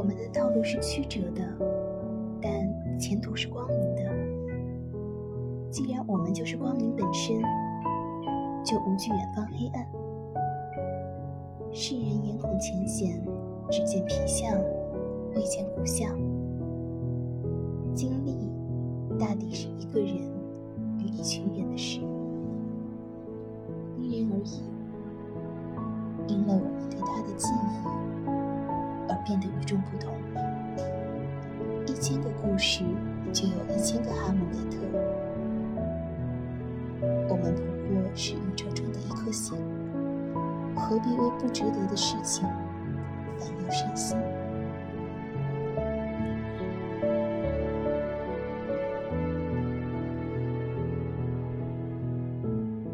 我们的道路是曲折的，但前途是光明的。既然我们就是光明本身，就无惧远方黑暗。世人眼孔浅显，只见皮相，未见骨相。经历大抵是一个人与一群人的事，因人而异。因了我们对他的记忆而变得。一千个故事就有一千个哈姆雷特。我们不过是宇宙中的一颗星，何必为不值得的事情烦忧伤心？